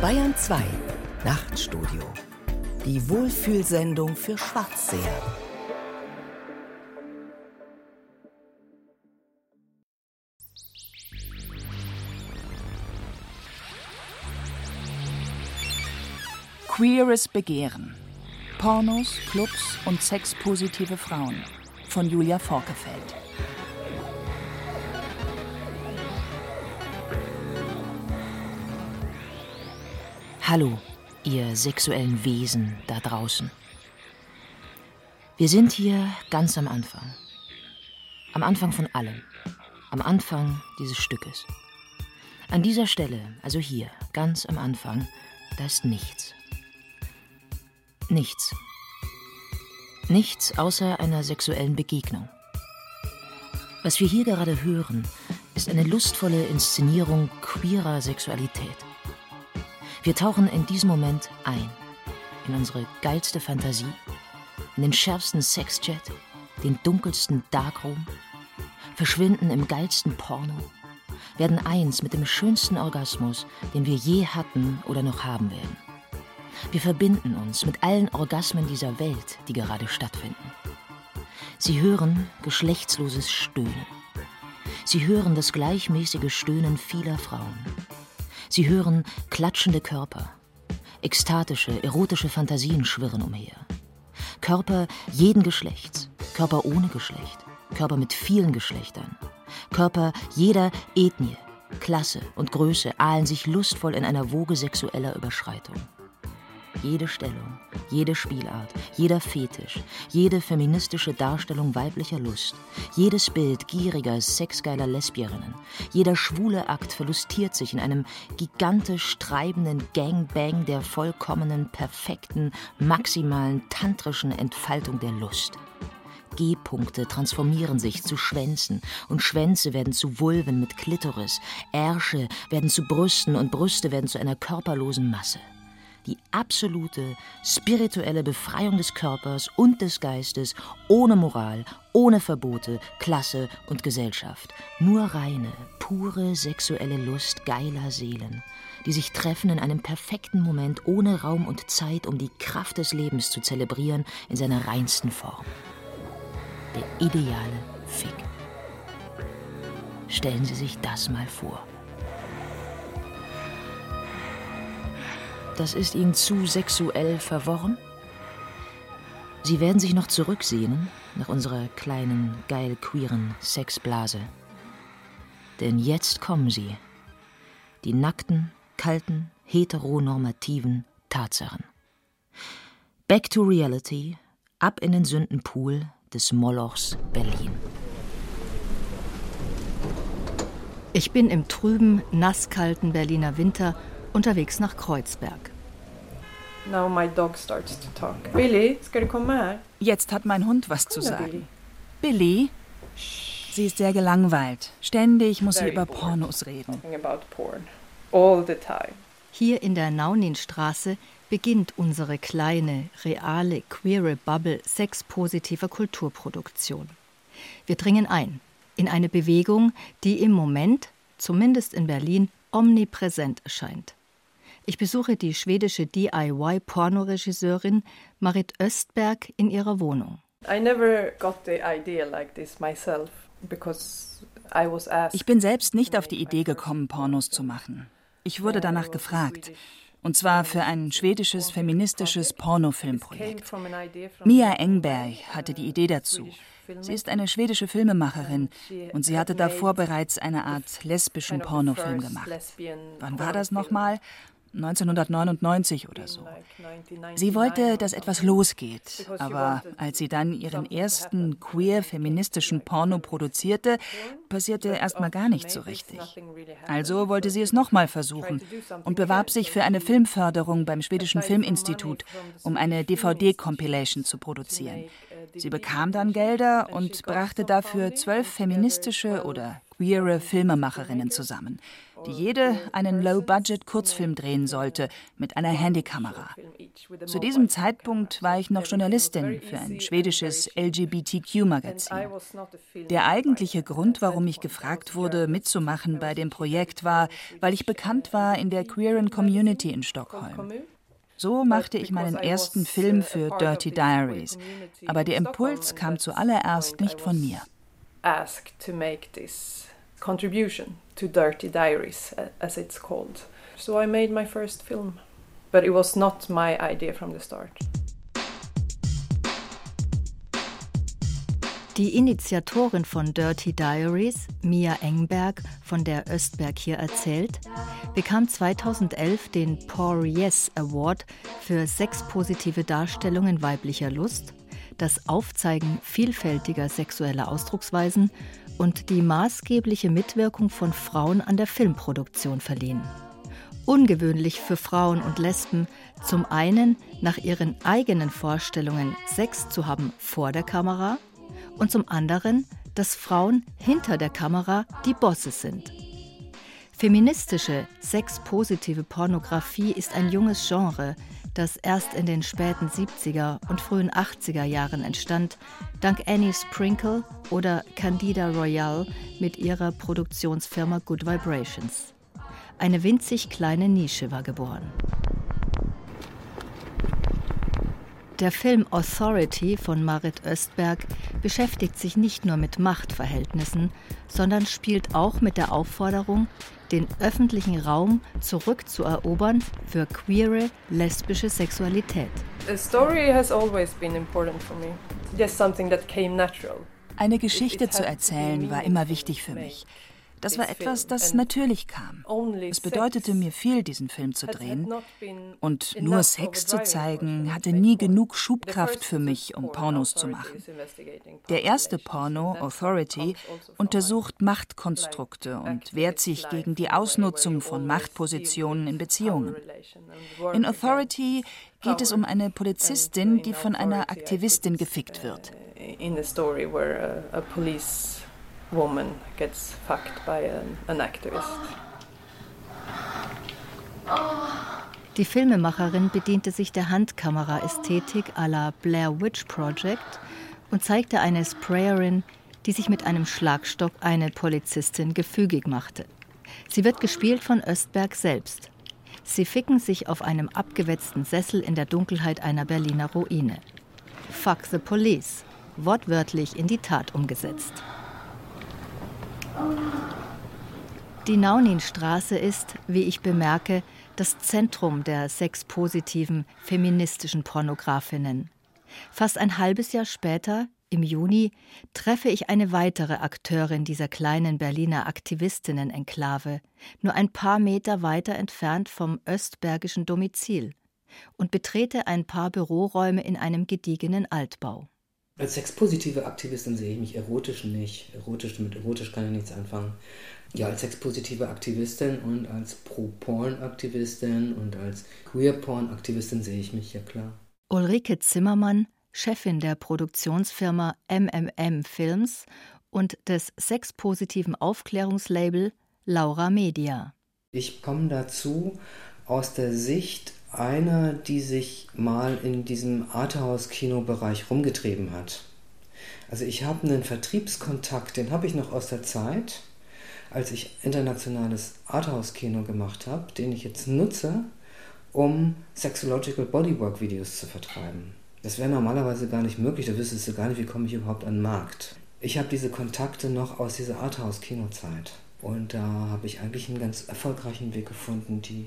Bayern 2 Nachtstudio. Die Wohlfühlsendung für Schwarzseher. Queeres Begehren. Pornos, Clubs und sexpositive Frauen von Julia Forkefeld. Hallo, ihr sexuellen Wesen da draußen. Wir sind hier ganz am Anfang. Am Anfang von allem. Am Anfang dieses Stückes. An dieser Stelle, also hier, ganz am Anfang, da ist nichts. Nichts. Nichts außer einer sexuellen Begegnung. Was wir hier gerade hören, ist eine lustvolle Inszenierung queerer Sexualität. Wir tauchen in diesem Moment ein, in unsere geilste Fantasie, in den schärfsten Sexchat, den dunkelsten Darkroom, verschwinden im geilsten Porno, werden eins mit dem schönsten Orgasmus, den wir je hatten oder noch haben werden. Wir verbinden uns mit allen Orgasmen dieser Welt, die gerade stattfinden. Sie hören geschlechtsloses Stöhnen. Sie hören das gleichmäßige Stöhnen vieler Frauen. Sie hören klatschende Körper. Ekstatische, erotische Fantasien schwirren umher. Körper jeden Geschlechts, Körper ohne Geschlecht, Körper mit vielen Geschlechtern, Körper jeder Ethnie, Klasse und Größe ahlen sich lustvoll in einer Woge sexueller Überschreitung. Jede Stellung, jede Spielart, jeder Fetisch, jede feministische Darstellung weiblicher Lust, jedes Bild gieriger, sexgeiler Lesbierinnen, jeder schwule Akt verlustiert sich in einem gigantisch treibenden Gangbang der vollkommenen, perfekten, maximalen, tantrischen Entfaltung der Lust. G-Punkte transformieren sich zu Schwänzen und Schwänze werden zu Vulven mit Klitoris, Ärsche werden zu Brüsten und Brüste werden zu einer körperlosen Masse die absolute spirituelle Befreiung des Körpers und des Geistes, ohne Moral, ohne Verbote, Klasse und Gesellschaft. Nur reine, pure sexuelle Lust geiler Seelen, die sich treffen in einem perfekten Moment ohne Raum und Zeit, um die Kraft des Lebens zu zelebrieren in seiner reinsten Form. Der ideale Fick. Stellen Sie sich das mal vor. Das ist Ihnen zu sexuell verworren? Sie werden sich noch zurücksehnen nach unserer kleinen, geil queeren Sexblase. Denn jetzt kommen sie. Die nackten, kalten, heteronormativen Tatsachen. Back to reality, ab in den Sündenpool des Molochs Berlin. Ich bin im trüben, nasskalten Berliner Winter unterwegs nach Kreuzberg. Now my dog starts to talk. Billy, ska du komma här? Jetzt hat mein Hund was zu sagen. Billy. Billy? Sie ist sehr gelangweilt. Ständig muss sie Very über bored. Pornos reden. Talking about porn. All the time. Hier in der Nauninstraße beginnt unsere kleine, reale, queere Bubble sexpositiver Kulturproduktion. Wir dringen ein in eine Bewegung, die im Moment, zumindest in Berlin, omnipräsent erscheint. Ich besuche die schwedische DIY-Pornoregisseurin Marit Östberg in ihrer Wohnung. Ich bin selbst nicht auf die Idee gekommen, Pornos zu machen. Ich wurde danach gefragt. Und zwar für ein schwedisches feministisches Pornofilmprojekt. Mia Engberg hatte die Idee dazu. Sie ist eine schwedische Filmemacherin und sie hatte davor bereits eine Art lesbischen Pornofilm gemacht. Wann war das nochmal? 1999 oder so. Sie wollte, dass etwas losgeht, aber als sie dann ihren ersten queer-feministischen Porno produzierte, passierte erstmal gar nichts so richtig. Also wollte sie es nochmal versuchen und bewarb sich für eine Filmförderung beim Schwedischen Filminstitut, um eine DVD-Compilation zu produzieren. Sie bekam dann Gelder und brachte dafür zwölf feministische oder queere Filmemacherinnen zusammen, die jede einen Low-Budget-Kurzfilm drehen sollte mit einer Handykamera. Zu diesem Zeitpunkt war ich noch Journalistin für ein schwedisches LGBTQ-Magazin. Der eigentliche Grund, warum ich gefragt wurde, mitzumachen bei dem Projekt, war, weil ich bekannt war in der queeren Community in Stockholm. So machte ich meinen ersten Film für Dirty Diaries, aber der Impuls kam zuallererst nicht von mir. Asked to make this contribution to Dirty Diaries, as it's called. So I made my first film, but it was not my idea from the start. Die Initiatorin von Dirty Diaries, Mia Engberg, von der Östberg hier erzählt, bekam 2011 den Poor Yes Award für sexpositive Darstellungen weiblicher Lust, das Aufzeigen vielfältiger sexueller Ausdrucksweisen und die maßgebliche Mitwirkung von Frauen an der Filmproduktion verliehen. Ungewöhnlich für Frauen und Lesben, zum einen nach ihren eigenen Vorstellungen Sex zu haben vor der Kamera und zum anderen, dass Frauen hinter der Kamera die Bosse sind. Feministische, sexpositive Pornografie ist ein junges Genre, das erst in den späten 70er und frühen 80er Jahren entstand, dank Annie Sprinkle oder Candida Royale mit ihrer Produktionsfirma Good Vibrations. Eine winzig kleine Nische war geboren. Der Film Authority von Marit Östberg beschäftigt sich nicht nur mit Machtverhältnissen, sondern spielt auch mit der Aufforderung, den öffentlichen Raum zurückzuerobern für queere, lesbische Sexualität. Eine Geschichte zu erzählen war immer wichtig für mich. Das war etwas, das natürlich kam. Es bedeutete mir viel, diesen Film zu drehen. Und nur Sex zu zeigen, hatte nie genug Schubkraft für mich, um Pornos zu machen. Der erste Porno, Authority, also untersucht Machtkonstrukte und wehrt sich gegen die Ausnutzung von Machtpositionen in Beziehungen. In Authority geht es um eine Polizistin, die von einer Aktivistin gefickt wird. In the story where a, a police woman gets fucked by an, an activist. Die Filmemacherin bediente sich der Handkamera-Ästhetik à la Blair Witch Project und zeigte eine Sprayerin, die sich mit einem Schlagstock eine Polizistin gefügig machte. Sie wird gespielt von Östberg selbst. Sie ficken sich auf einem abgewetzten Sessel in der Dunkelheit einer Berliner Ruine. Fuck the Police, wortwörtlich in die Tat umgesetzt. Die Nauninstraße ist, wie ich bemerke, das Zentrum der sexpositiven feministischen Pornografinnen. Fast ein halbes Jahr später, im Juni, treffe ich eine weitere Akteurin dieser kleinen Berliner Aktivistinnen-Enklave, nur ein paar Meter weiter entfernt vom östbergischen Domizil, und betrete ein paar Büroräume in einem gediegenen Altbau. Als sexpositive Aktivistin sehe ich mich erotisch nicht. Erotisch, mit erotisch kann ich nichts anfangen. Ja, als sexpositive Aktivistin und als Pro-Porn-Aktivistin und als Queer-Porn-Aktivistin sehe ich mich, ja klar. Ulrike Zimmermann, Chefin der Produktionsfirma MMM Films und des sexpositiven Aufklärungslabel Laura Media. Ich komme dazu aus der Sicht einer, die sich mal in diesem Arthouse-Kino-Bereich rumgetrieben hat. Also ich habe einen Vertriebskontakt, den habe ich noch aus der Zeit, als ich internationales Arthouse-Kino gemacht habe, den ich jetzt nutze, um Sexological Bodywork-Videos zu vertreiben. Das wäre normalerweise gar nicht möglich, da wüsstest du gar nicht, wie komme ich überhaupt an den Markt. Ich habe diese Kontakte noch aus dieser Arthouse-Kinozeit. Und da habe ich eigentlich einen ganz erfolgreichen Weg gefunden, die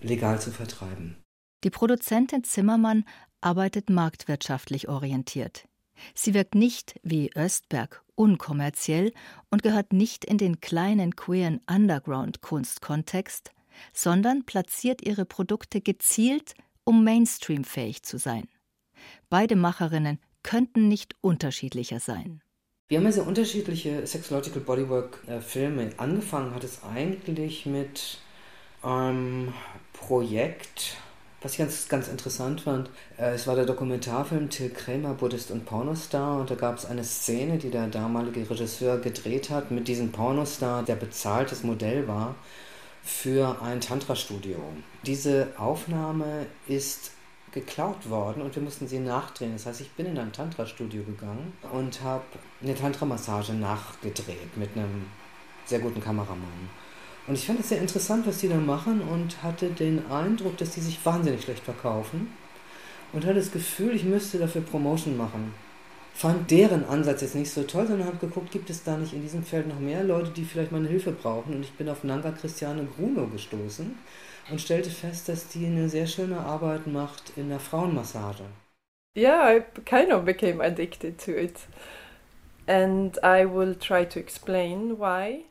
legal zu vertreiben. Die Produzentin Zimmermann arbeitet marktwirtschaftlich orientiert. Sie wirkt nicht wie Östberg unkommerziell und gehört nicht in den kleinen queeren Underground-Kunstkontext, sondern platziert ihre Produkte gezielt, um Mainstream-fähig zu sein. Beide Macherinnen könnten nicht unterschiedlicher sein. Wir haben ja sehr unterschiedliche Sexological Bodywork-Filme. Äh, Angefangen hat es eigentlich mit einem Projekt Was ich ganz, ganz interessant fand, äh, es war der Dokumentarfilm Till Kramer, Buddhist und Pornostar. Und da gab es eine Szene, die der damalige Regisseur gedreht hat mit diesem Pornostar, der bezahltes Modell war für ein Tantra-Studio. Diese Aufnahme ist geklaut worden und wir mussten sie nachdrehen. Das heißt, ich bin in ein Tantra-Studio gegangen und habe eine Tantra-Massage nachgedreht mit einem sehr guten Kameramann. Und ich fand es sehr interessant, was die da machen und hatte den Eindruck, dass die sich wahnsinnig schlecht verkaufen und hatte das Gefühl, ich müsste dafür Promotion machen. Fand deren Ansatz jetzt nicht so toll, sondern habe geguckt, gibt es da nicht in diesem Feld noch mehr Leute, die vielleicht meine Hilfe brauchen. Und ich bin auf Nanga Christiane Bruno gestoßen und stellte fest, dass die eine sehr schöne Arbeit macht in der Frauenmassage. Yeah, I kind of became addicted to it.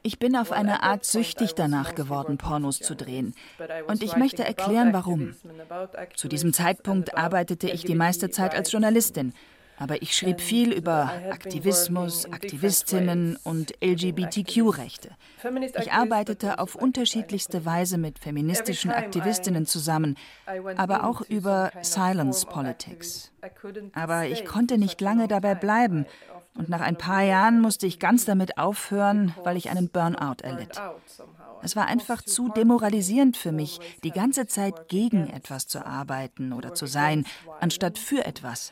Ich bin auf eine Art süchtig danach geworden, Pornos zu drehen. Und ich möchte erklären, warum. Zu diesem Zeitpunkt arbeitete ich die meiste Zeit als Journalistin. Aber ich schrieb viel über Aktivismus, Aktivistinnen und LGBTQ-Rechte. Ich arbeitete auf unterschiedlichste Weise mit feministischen Aktivistinnen zusammen, aber auch über Silence Politics. Aber ich konnte nicht lange dabei bleiben und nach ein paar Jahren musste ich ganz damit aufhören, weil ich einen Burnout erlitt. Es war einfach zu demoralisierend für mich, die ganze Zeit gegen etwas zu arbeiten oder zu sein, anstatt für etwas.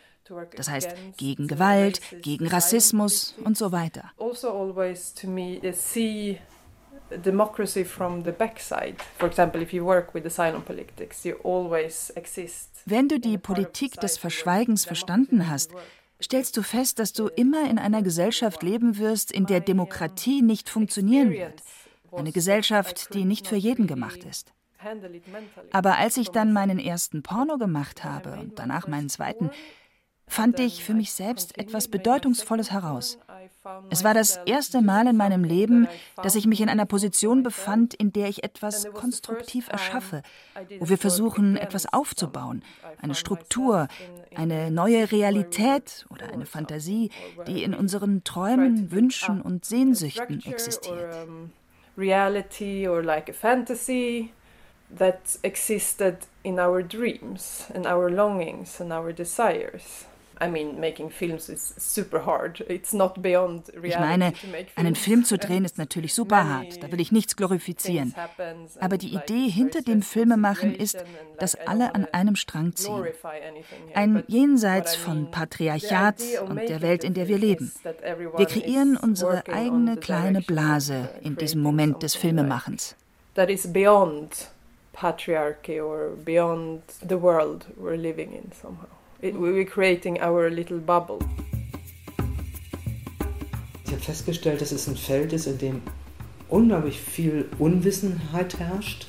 Das heißt, gegen Gewalt, gegen Rassismus und so weiter. Also democracy from the backside. For example, if you work with asylum politics, you always exist. Wenn du die Politik des Verschweigens verstanden hast, stellst du fest, dass du immer in einer Gesellschaft leben wirst, in der Demokratie nicht funktionieren wird. Eine Gesellschaft, die nicht für jeden gemacht ist. Aber als ich dann meinen ersten Porno gemacht habe und danach meinen zweiten, fand ich für mich selbst etwas Bedeutungsvolles heraus. Es war das erste Mal in meinem Leben, dass ich mich in einer Position befand, in der ich etwas konstruktiv erschaffe, wo wir versuchen, etwas aufzubauen, eine Struktur, eine neue Realität oder eine Fantasie, die in unseren Träumen, Wünschen und Sehnsüchten existiert. Reality or like a fantasy that existed in our dreams and our longings and our desires. Ich meine, einen Film zu drehen ist natürlich super hart, da will ich nichts glorifizieren. Aber die Idee hinter dem Filmemachen ist, dass alle an einem Strang ziehen. Ein Jenseits von Patriarchat und der Welt, in der wir leben. Wir kreieren unsere eigene kleine Blase in diesem Moment des Filmemachens. That is beyond patriarchy or beyond the world we're living in somehow. Were creating our little bubble. Ich habe festgestellt, dass es ein Feld ist, in dem unglaublich viel Unwissenheit herrscht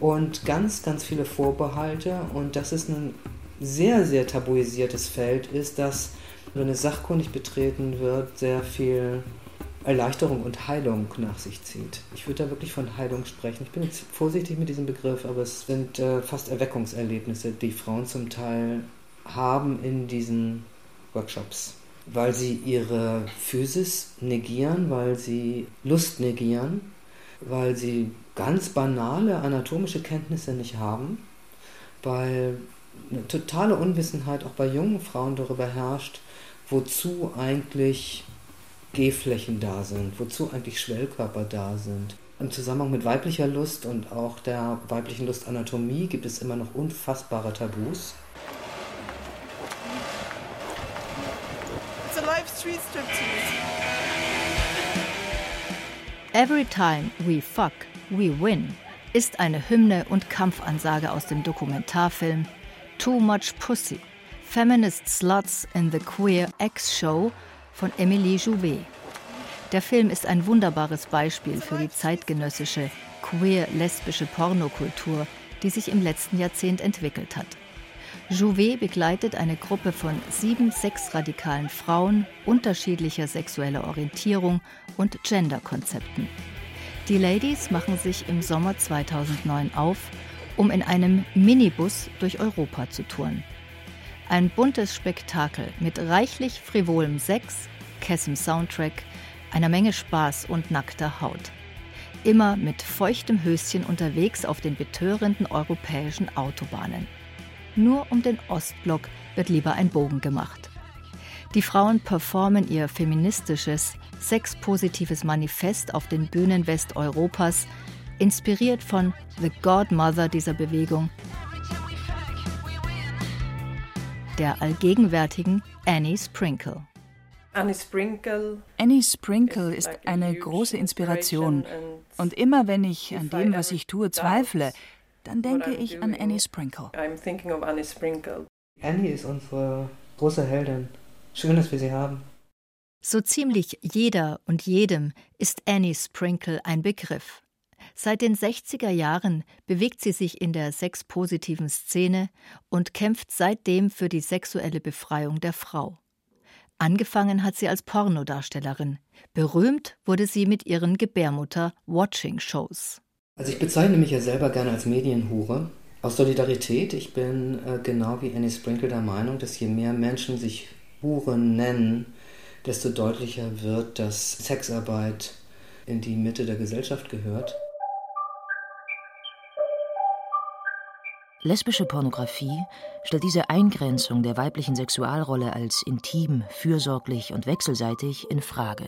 und ganz, ganz viele Vorbehalte und dass es ein sehr, sehr tabuisiertes Feld ist, das, wenn es sachkundig betreten wird, sehr viel Erleichterung und Heilung nach sich zieht. Ich würde da wirklich von Heilung sprechen. Ich bin jetzt vorsichtig mit diesem Begriff, aber es sind äh, fast Erweckungserlebnisse, die Frauen zum Teil haben in diesen Workshops, weil sie ihre Physis negieren, weil sie Lust negieren, weil sie ganz banale anatomische Kenntnisse nicht haben, weil eine totale Unwissenheit auch bei jungen Frauen darüber herrscht, wozu eigentlich Gehflächen da sind, wozu eigentlich Schwellkörper da sind. Im Zusammenhang mit weiblicher Lust und auch der weiblichen Lustanatomie gibt es immer noch unfassbare Tabus. Street Striptease. Every time we fuck, we win ist eine Hymne und Kampfansage aus dem Dokumentarfilm Too Much Pussy, Feminist Sluts in the Queer X Show von Emilie Jouvet. Der Film ist ein wunderbares Beispiel für die zeitgenössische queer-lesbische Pornokultur, die sich im letzten Jahrzehnt entwickelt hat. Jouvet begleitet eine Gruppe von sieben sexradikalen Frauen unterschiedlicher sexueller Orientierung und Genderkonzepten. Die Ladies machen sich im Sommer 2009 auf, um in einem Minibus durch Europa zu touren. Ein buntes Spektakel mit reichlich frivolem Sex, kessem Soundtrack, einer Menge Spaß und nackter Haut. Immer mit feuchtem Höschen unterwegs auf den betörenden europäischen Autobahnen. Nur um den Ostblock wird lieber ein Bogen gemacht. Die Frauen performen ihr feministisches, sexpositives Manifest auf den Bühnen Westeuropas, inspiriert von The Godmother dieser Bewegung, der allgegenwärtigen Annie Sprinkle. Annie Sprinkle. Annie Sprinkle ist eine große Inspiration. Und immer wenn ich an dem, was ich tue, zweifle, dann denke ich an Annie Sprinkle. Annie ist unsere große Heldin. Schön, dass wir sie haben. So ziemlich jeder und jedem ist Annie Sprinkle ein Begriff. Seit den 60er Jahren bewegt sie sich in der sexpositiven Szene und kämpft seitdem für die sexuelle Befreiung der Frau. Angefangen hat sie als Pornodarstellerin. Berühmt wurde sie mit ihren Gebärmutter-Watching-Shows. Also ich bezeichne mich ja selber gerne als Medienhure. Aus Solidarität, ich bin äh, genau wie Annie Sprinkle der Meinung, dass je mehr Menschen sich Huren nennen, desto deutlicher wird, dass Sexarbeit in die Mitte der Gesellschaft gehört. Lesbische Pornografie stellt diese Eingrenzung der weiblichen Sexualrolle als intim, fürsorglich und wechselseitig in Frage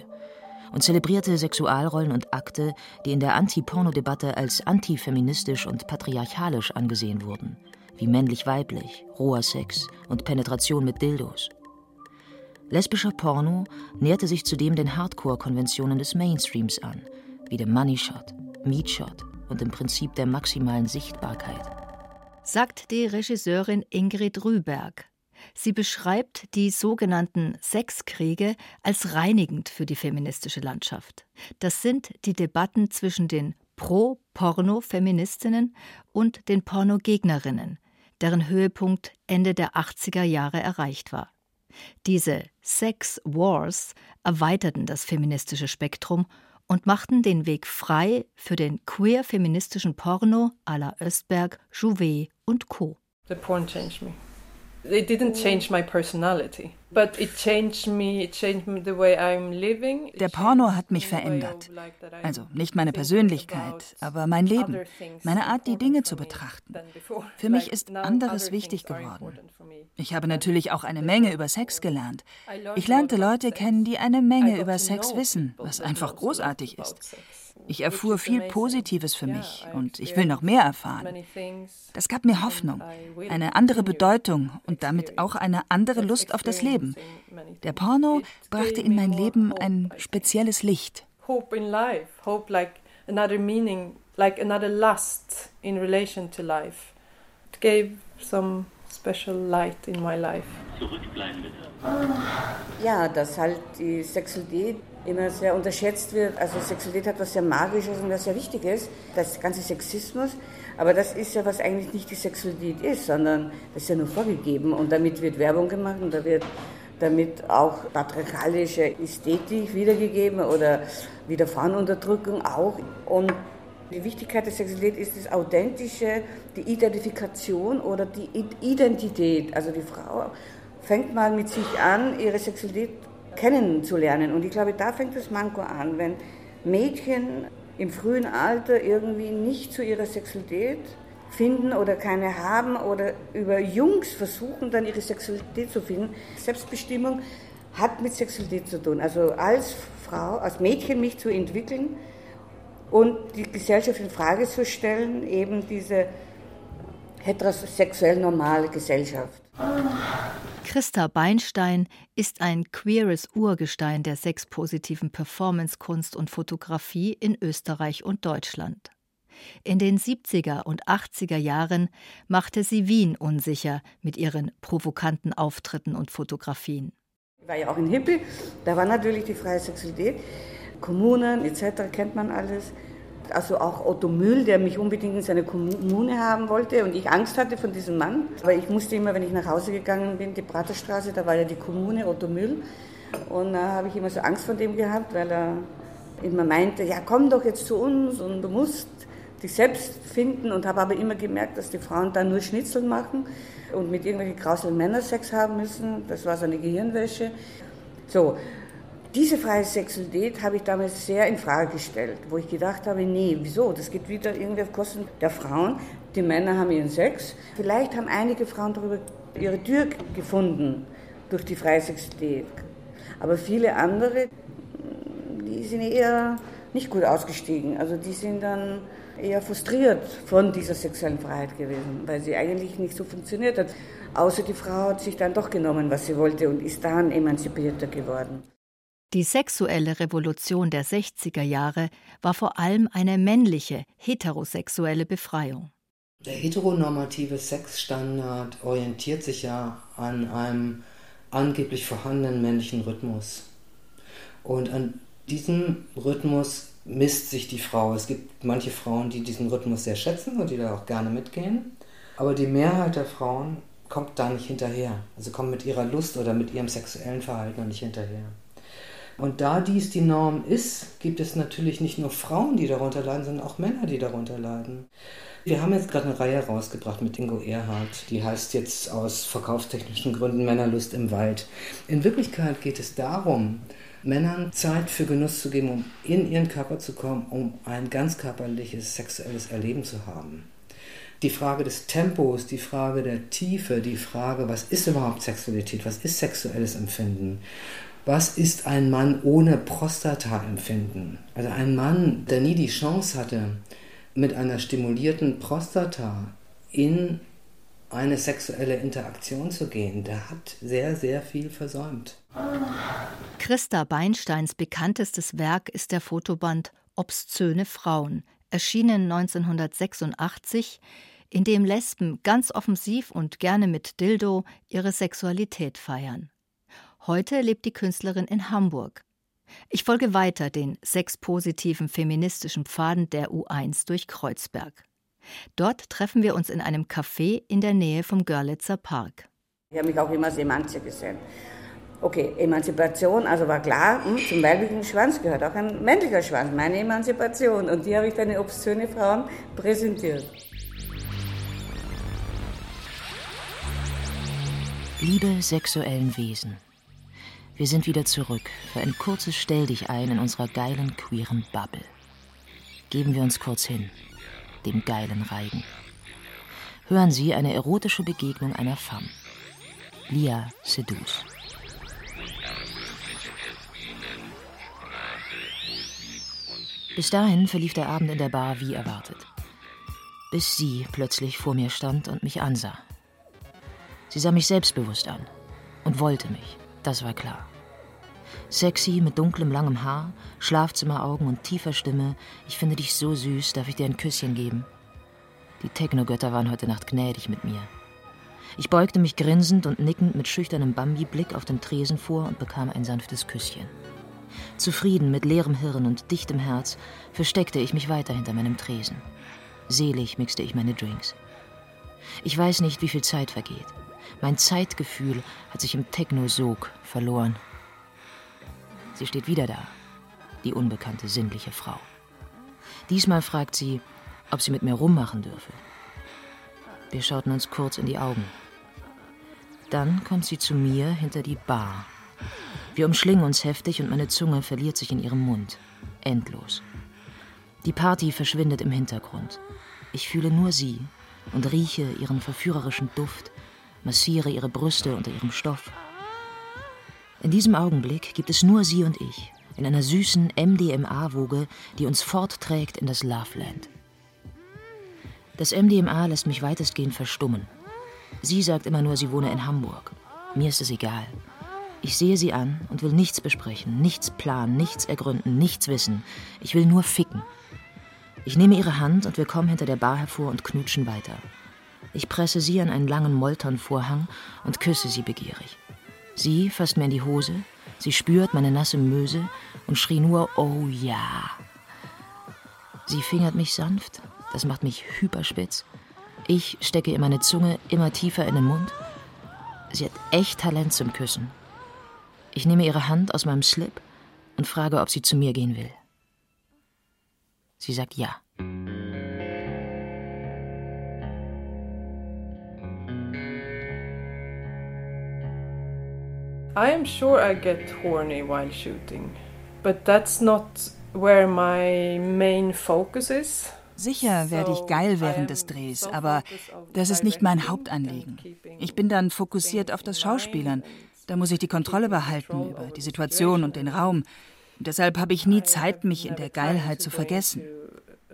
und zelebrierte Sexualrollen und Akte, die in der Anti-Porno-Debatte als antifeministisch und patriarchalisch angesehen wurden, wie männlich-weiblich, roher Sex und Penetration mit Dildos. Lesbischer Porno näherte sich zudem den Hardcore-Konventionen des Mainstreams an, wie dem Money Shot, Meat Shot und dem Prinzip der maximalen Sichtbarkeit. Sagt die Regisseurin Ingrid Rüberg. Sie beschreibt die sogenannten Sexkriege als reinigend für die feministische Landschaft. Das sind die Debatten zwischen den Pro-Porno-Feministinnen und den Pornogegnerinnen, deren Höhepunkt Ende der 80er Jahre erreicht war. Diese Sex Wars erweiterten das feministische Spektrum und machten den Weg frei für den queer-feministischen Porno à la Östberg, Jouvet und Co. The porn changed me. It didn't change my personality, but it changed me, it changed the way I'm living. Der Porno hat mich verändert. Also nicht meine Persönlichkeit, aber mein Leben, meine Art, die Dinge zu betrachten. Für mich ist anderes wichtig geworden. Ich habe natürlich auch eine Menge über Sex gelernt. Ich lernte Leute kennen, die eine Menge über Sex wissen, was einfach großartig ist. Ich erfuhr viel Positives für mich und ich will noch mehr erfahren. Das gab mir Hoffnung, eine andere Bedeutung und damit auch eine andere Lust auf das Leben. Der Porno brachte in mein Leben ein spezielles Licht. Hope in life, hope like another meaning, like another lust in relation to life. It gave some special light in my life. Zurückbleiben bitte. Ja, dass halt die Sexualität immer sehr unterschätzt wird. Also Sexualität hat was sehr Magisches und was sehr Wichtiges, das ganze Sexismus. Aber das ist ja, was eigentlich nicht die Sexualität ist, sondern das ist ja nur vorgegeben. Und damit wird Werbung gemacht und da wird damit auch patriarchalische Ästhetik wiedergegeben oder Widerfahrenunterdrückung auch. Und die Wichtigkeit der Sexualität ist das Authentische, die Identifikation oder die Identität. Also die Frau fängt mal mit sich an, ihre Sexualität kennenzulernen. Und ich glaube, da fängt das Manko an, wenn Mädchen im frühen Alter irgendwie nicht zu ihrer Sexualität finden oder keine haben oder über Jungs versuchen, dann ihre Sexualität zu finden. Selbstbestimmung hat mit Sexualität zu tun. Also als Frau, als Mädchen mich zu entwickeln und die Gesellschaft in Frage zu stellen, eben diese heterosexuell normale Gesellschaft. Christa Beinstein ist ein queeres Urgestein der sexpositiven Performancekunst und Fotografie in Österreich und Deutschland. In den 70er und 80er Jahren machte sie Wien unsicher mit ihren provokanten Auftritten und Fotografien. Ich war ja auch ein Hippie, da war natürlich die freie Sexualität. Kommunen etc. kennt man alles also auch Otto Mühl, der mich unbedingt in seine Kommune haben wollte und ich Angst hatte von diesem Mann. Aber ich musste immer, wenn ich nach Hause gegangen bin, die Praterstraße, da war ja die Kommune, Otto Mühl. Und da habe ich immer so Angst vor dem gehabt, weil er immer meinte, ja komm doch jetzt zu uns und du musst dich selbst finden und habe aber immer gemerkt, dass die Frauen da nur Schnitzel machen und mit irgendwelchen grausigen Männern Sex haben müssen. Das war so eine Gehirnwäsche. So, Diese freie Sexualität habe ich damals sehr in Frage gestellt, wo ich gedacht habe, nee, wieso? Das geht wieder irgendwie auf Kosten der Frauen. Die Männer haben ihren Sex. Vielleicht haben einige Frauen darüber ihre Tür gefunden durch die freie Sexualität. Aber viele andere, die sind eher nicht gut ausgestiegen. Also die sind dann eher frustriert von dieser sexuellen Freiheit gewesen, weil sie eigentlich nicht so funktioniert hat. Außer die Frau hat sich dann doch genommen, was sie wollte und ist dann emanzipierter geworden. Die sexuelle Revolution der 60er Jahre war vor allem eine männliche, heterosexuelle Befreiung. Der heteronormative Sexstandard orientiert sich ja an einem angeblich vorhandenen männlichen Rhythmus. Und an diesem Rhythmus misst sich die Frau. Es gibt manche Frauen, die diesen Rhythmus sehr schätzen und die da auch gerne mitgehen. Aber die Mehrheit der Frauen kommt da nicht hinterher. Also kommt mit ihrer Lust oder mit ihrem sexuellen Verhalten nicht hinterher. Und da dies die Norm ist, gibt es natürlich nicht nur Frauen, die darunter leiden, sondern auch Männer, die darunter leiden. Wir haben jetzt gerade eine Reihe rausgebracht mit Ingo Erhardt, die heißt jetzt aus verkaufstechnischen Gründen Männerlust im Wald. In Wirklichkeit geht es darum, Männern Zeit für Genuss zu geben, um in ihren Körper zu kommen, um ein ganz körperliches sexuelles Erleben zu haben. Die Frage des Tempos, die Frage der Tiefe, die Frage, was ist überhaupt Sexualität, was ist sexuelles Empfinden, was ist ein Mann ohne Prostata-Empfinden? Also ein Mann, der nie die Chance hatte, mit einer stimulierten Prostata in eine sexuelle Interaktion zu gehen, der hat sehr, sehr viel versäumt. Christa Beinsteins bekanntestes Werk ist der Fotoband Obszöne Frauen, erschienen 1986, in dem Lesben ganz offensiv und gerne mit Dildo ihre Sexualität feiern. Heute lebt die Künstlerin in Hamburg. Ich folge weiter den sexpositiven feministischen Pfaden der U1 durch Kreuzberg. Dort treffen wir uns in einem Café in der Nähe vom Görlitzer Park. Ich habe mich auch immer als Emanze gesehen. Okay, Emanzipation, also war klar, hm, zum weiblichen Schwanz gehört auch ein männlicher Schwanz, meine Emanzipation. Und die habe ich dann in obszöne Frauen präsentiert. Liebe sexuellen Wesen. Wir sind wieder zurück für ein kurzes Stell dich ein in unserer geilen, queeren Bubble. Geben wir uns kurz hin, dem geilen Reigen. Hören Sie eine erotische Begegnung einer Femme. Lia Sedus. Bis dahin verlief der Abend in der Bar wie erwartet. Bis sie plötzlich vor mir stand und mich ansah. Sie sah mich selbstbewusst an und wollte mich. Das war klar. Sexy mit dunklem, langem Haar, Schlafzimmeraugen und tiefer Stimme. Ich finde dich so süß, darf ich dir ein Küsschen geben? Die Technogötter waren heute Nacht gnädig mit mir. Ich beugte mich grinsend und nickend mit schüchternem Bambi-Blick auf den Tresen vor und bekam ein sanftes Küsschen. Zufrieden mit leerem Hirn und dichtem Herz versteckte ich mich weiter hinter meinem Tresen. Selig mixte ich meine Drinks. Ich weiß nicht, wie viel Zeit vergeht. Mein Zeitgefühl hat sich im Techno-Sog verloren. Sie steht wieder da, die unbekannte sinnliche Frau. Diesmal fragt sie, ob sie mit mir rummachen dürfe. Wir schauten uns kurz in die Augen. Dann kommt sie zu mir hinter die Bar. Wir umschlingen uns heftig und meine Zunge verliert sich in ihrem Mund. Endlos. Die Party verschwindet im Hintergrund. Ich fühle nur sie und rieche ihren verführerischen Duft, massiere ihre Brüste unter ihrem Stoff. In diesem Augenblick gibt es nur sie und ich, in einer süßen MDMA-Woge, die uns fortträgt in das Loveland. Das MDMA lässt mich weitestgehend verstummen. Sie sagt immer nur, sie wohne in Hamburg. Mir ist es egal. Ich sehe sie an und will nichts besprechen, nichts planen, nichts ergründen, nichts wissen. Ich will nur ficken. Ich nehme ihre Hand und wir kommen hinter der Bar hervor und knutschen weiter. Ich presse sie an einen langen Molternvorhang und küsse sie begierig. Sie fasst mir in die Hose, sie spürt meine nasse Möse und schrie nur Oh ja. Sie fingert mich sanft, das macht mich hyperspitz. Ich stecke ihr meine Zunge immer tiefer in den Mund. Sie hat echt Talent zum Küssen. Ich nehme ihre Hand aus meinem Slip und frage, ob sie zu mir gehen will. Sie sagt ja. I am sure I get horny while shooting, but that's not where my main focus is. Sicher werde ich geil während des Drehs, aber das ist nicht mein Hauptanliegen. Ich bin dann fokussiert auf das Schauspielern. Da muss ich die Kontrolle behalten über die Situation und den Raum. Deshalb habe ich nie Zeit, mich in der Geilheit zu vergessen.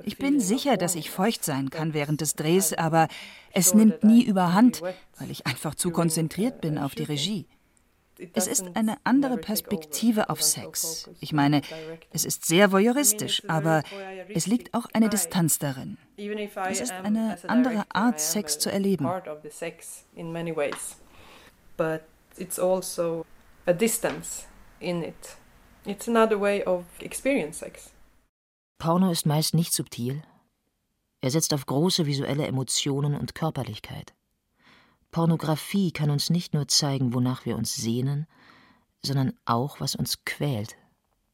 Ich bin sicher, dass ich feucht sein kann während des Drehs, aber es nimmt nie überhand, weil ich einfach zu konzentriert bin auf die Regie. Es ist eine andere Perspektive auf Sex. Ich meine, es ist sehr voyeuristisch, aber es liegt auch eine Distanz darin. Es ist eine andere Art, Sex zu erleben. But it's also a distance in it. It's another way of experience sex. Porno ist meist nicht subtil. Er setzt auf große visuelle Emotionen und Körperlichkeit. Pornografie kann uns nicht nur zeigen, wonach wir uns sehnen, sondern auch, was uns quält.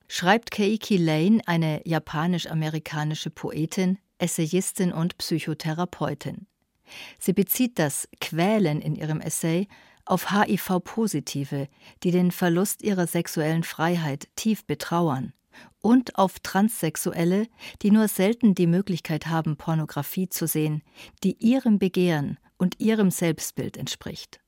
Schreibt Keiki Lane, eine japanisch-amerikanische Poetin, Essayistin und Psychotherapeutin. Sie bezieht das Quälen in ihrem Essay auf HIV-Positive, die den Verlust ihrer sexuellen Freiheit tief betrauern, und auf Transsexuelle, die nur selten die Möglichkeit haben, Pornografie zu sehen, die ihrem Begehren und ihrem Selbstbild entspricht.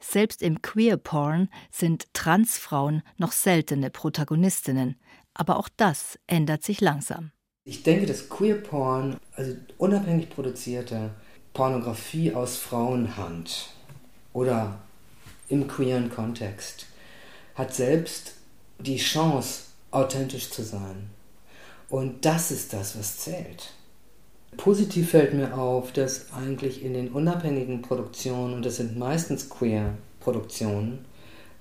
Selbst im Queer Porn sind Transfrauen noch seltene Protagonistinnen, aber auch das ändert sich langsam. Ich denke, dass Queer Porn, also unabhängig produzierte Pornografie aus Frauenhand oder im queeren Kontext, hat selbst die Chance, authentisch zu sein. Und das ist das, was zählt. Positiv fällt mir auf, dass eigentlich in den unabhängigen Produktionen, und das sind meistens Queer-Produktionen,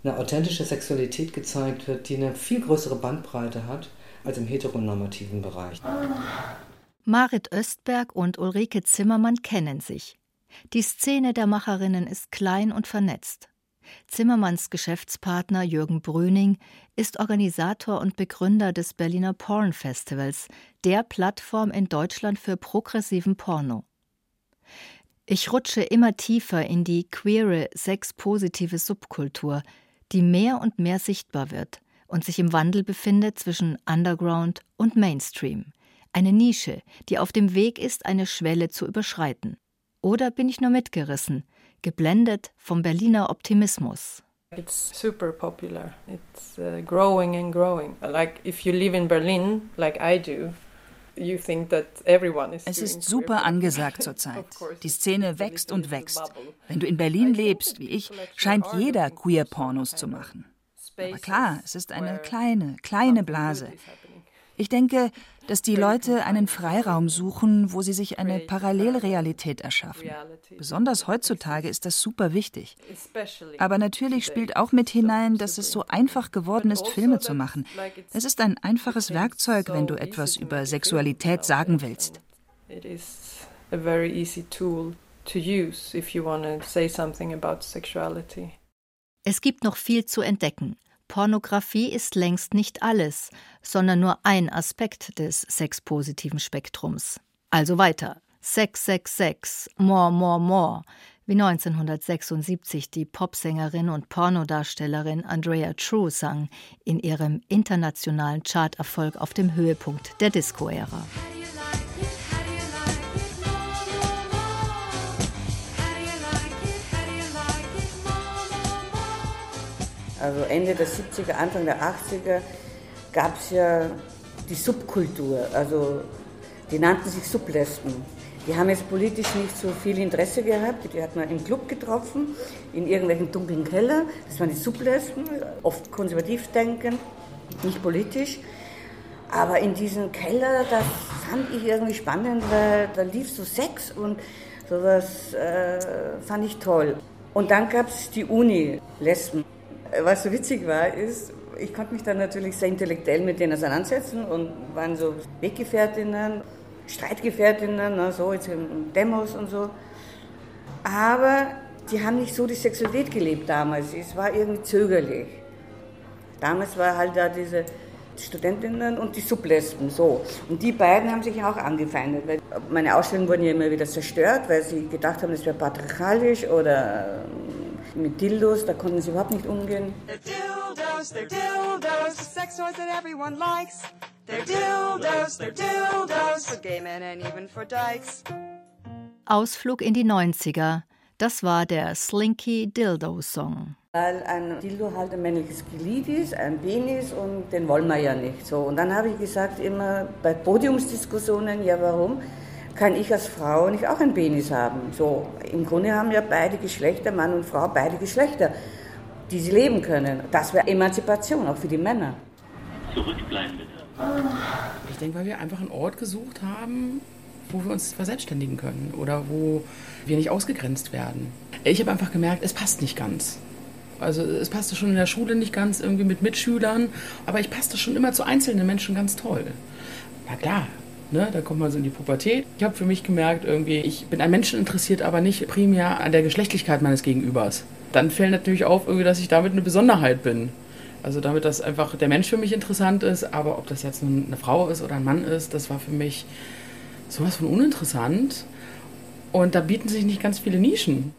eine authentische Sexualität gezeigt wird, die eine viel größere Bandbreite hat als im heteronormativen Bereich. Marit Östberg und Ulrike Zimmermann kennen sich. Die Szene der Macherinnen ist klein und vernetzt. Zimmermanns Geschäftspartner Jürgen Brüning ist Organisator und Begründer des Berliner Porn Festivals, der Plattform in Deutschland für progressiven Porno. Ich rutsche immer tiefer in die queere, sexpositive Subkultur, die mehr und mehr sichtbar wird und sich im Wandel befindet zwischen Underground und Mainstream. Eine Nische, die auf dem Weg ist, eine Schwelle zu überschreiten. Oder bin ich nur mitgerissen, geblendet vom Berliner Optimismus. It's super popular. It's uh, growing and growing. Like if you live in Berlin, like I do, es ist super angesagt zurzeit. Die Szene wächst und wächst. Wenn du in Berlin lebst, wie ich, scheint jeder Queer-Pornos zu machen. Aber klar, es ist eine kleine, kleine Blase. Ich denke, dass die Leute einen Freiraum suchen, wo sie sich eine Parallelrealität erschaffen. Besonders heutzutage ist das super wichtig. Aber natürlich spielt auch mit hinein, dass es so einfach geworden ist, Filme zu machen. Es ist ein einfaches Werkzeug, wenn du etwas über Sexualität sagen willst. Es gibt noch viel zu entdecken. Pornografie ist längst nicht alles, sondern nur ein Aspekt des sexpositiven Spektrums. Also weiter. Sex, Sex, Sex, more, more, more, wie 1976 die Popsängerin und Pornodarstellerin Andrea True sang in ihrem internationalen Charterfolg auf dem Höhepunkt der Disco-Ära. Also Ende der 70er, Anfang der 80er gab es ja die Subkultur, also die nannten sich Sublesben. Die haben jetzt politisch nicht so viel Interesse gehabt. Die hat man im Club getroffen, in irgendwelchen dunklen Keller. Das waren die Sublesben, oft konservativ denkend, nicht politisch. Aber in diesem Keller, das fand ich irgendwie spannend, weil da lief so Sex und sowas äh, fand ich toll. Und dann gab es die Uni-Lesben was so witzig war, ist, ich konnte mich dann natürlich sehr intellektuell mit denen auseinandersetzen und waren so Weggefährtinnen, Streitgefährtinnen, ne, so jetzt in Demos und so. Aber die haben nicht so die Sexualität gelebt damals. Es war irgendwie zögerlich. Damals war halt da diese Studentinnen und die Sublesben, so. Und die beiden haben sich auch angefeindet. Weil meine Ausstellungen wurden ja immer wieder zerstört, weil sie gedacht haben, es wäre patriarchalisch oder Mit Dildos, da konnten sie überhaupt nicht umgehen. They're dildos, they're dildos, sex toys that everyone likes. They're dildos, they're dildos, for gay men and even for dykes. Ausflug in die 90er. Das war der Slinky Dildo Song. Weil ein Dildo halt ein männliches Glied ist, ein Penis und den wollen wir ja nicht. So. Und dann habe ich gesagt, immer bei Podiumsdiskussionen, ja warum kann ich als Frau nicht auch ein Penis haben? So, im Grunde haben ja beide Geschlechter, Mann und Frau, beide Geschlechter, die sie leben können. Das wäre Emanzipation, auch für die Männer. Zurückbleiben bitte. Ich denke, weil wir einfach einen Ort gesucht haben, wo wir uns verselbstständigen können oder wo wir nicht ausgegrenzt werden. Ich habe einfach gemerkt, es passt nicht ganz. Also es passte schon in der Schule nicht ganz irgendwie mit Mitschülern, aber ich passte schon immer zu einzelnen Menschen ganz toll. Na klar, ne, da kommt man so in die Pubertät. Ich habe für mich gemerkt, irgendwie, ich bin an Menschen interessiert, aber nicht primär an der Geschlechtlichkeit meines Gegenübers. Dann fällt natürlich auf, irgendwie, dass ich damit eine Besonderheit bin. Also damit, dass einfach der Mensch für mich interessant ist, aber ob das jetzt eine Frau ist oder ein Mann ist, das war für mich sowas von uninteressant. Und da bieten sich nicht ganz viele Nischen.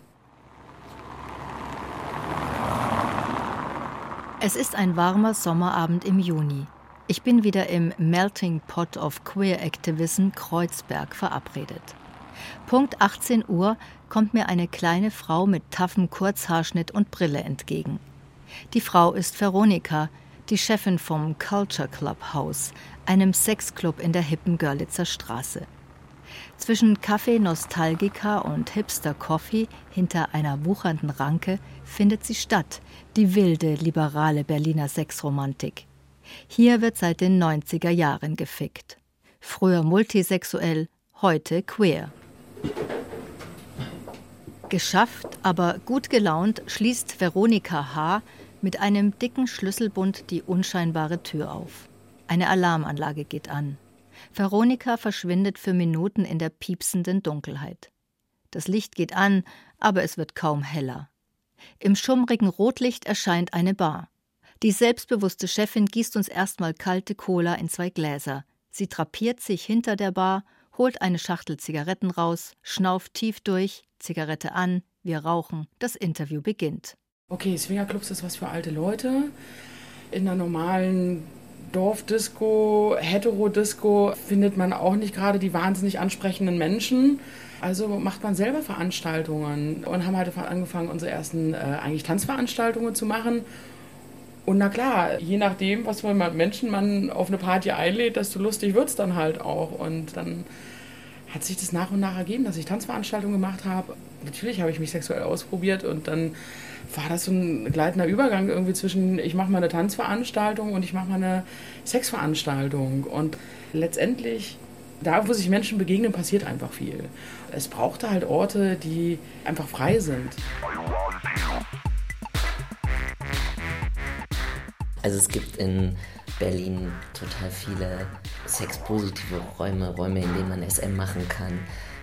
Es ist ein warmer Sommerabend im Juni. Ich bin wieder im Melting Pot of Queer Activism Kreuzberg verabredet. Punkt 18 Uhr kommt mir eine kleine Frau mit taffem Kurzhaarschnitt und Brille entgegen. Die Frau ist Veronika, die Chefin vom Culture Club House, einem Sexclub in der hippen Görlitzer Straße. Zwischen Café Nostalgica und Hipster Coffee hinter einer wuchernden Ranke findet sie statt, die wilde, liberale Berliner Sexromantik. Hier wird seit den 90er Jahren gefickt. Früher multisexuell, heute queer. Geschafft, aber gut gelaunt schließt Veronika H. mit einem dicken Schlüsselbund die unscheinbare Tür auf. Eine Alarmanlage geht an. Veronika verschwindet für Minuten in der piepsenden Dunkelheit. Das Licht geht an, aber es wird kaum heller. Im schummrigen Rotlicht erscheint eine Bar. Die selbstbewusste Chefin gießt uns erstmal kalte Cola in zwei Gläser. Sie drapiert sich hinter der Bar, holt eine Schachtel Zigaretten raus, schnauft tief durch, Zigarette an, wir rauchen, das Interview beginnt. Okay, Swingerclubs ist was für alte Leute. In einer normalen Dorfdisco, Heterodisco findet man auch nicht gerade die wahnsinnig ansprechenden Menschen. Also macht man selber Veranstaltungen und haben halt angefangen, unsere ersten äh, eigentlich Tanzveranstaltungen zu machen. Und na klar, je nachdem, was für Menschen man auf eine Party einlädt, desto lustig wird es dann halt auch. Und dann hat sich das nach und nach ergeben, dass ich Tanzveranstaltungen gemacht habe. Natürlich habe ich mich sexuell ausprobiert und dann war das so ein gleitender Übergang irgendwie zwischen, ich mache mal eine Tanzveranstaltung und ich mache mal eine Sexveranstaltung. Und letztendlich da, wo sich Menschen begegnen, passiert einfach viel. Es brauchte halt Orte, die einfach frei sind. Also es gibt in Berlin total viele sexpositive Räume, Räume, in denen man SM machen kann.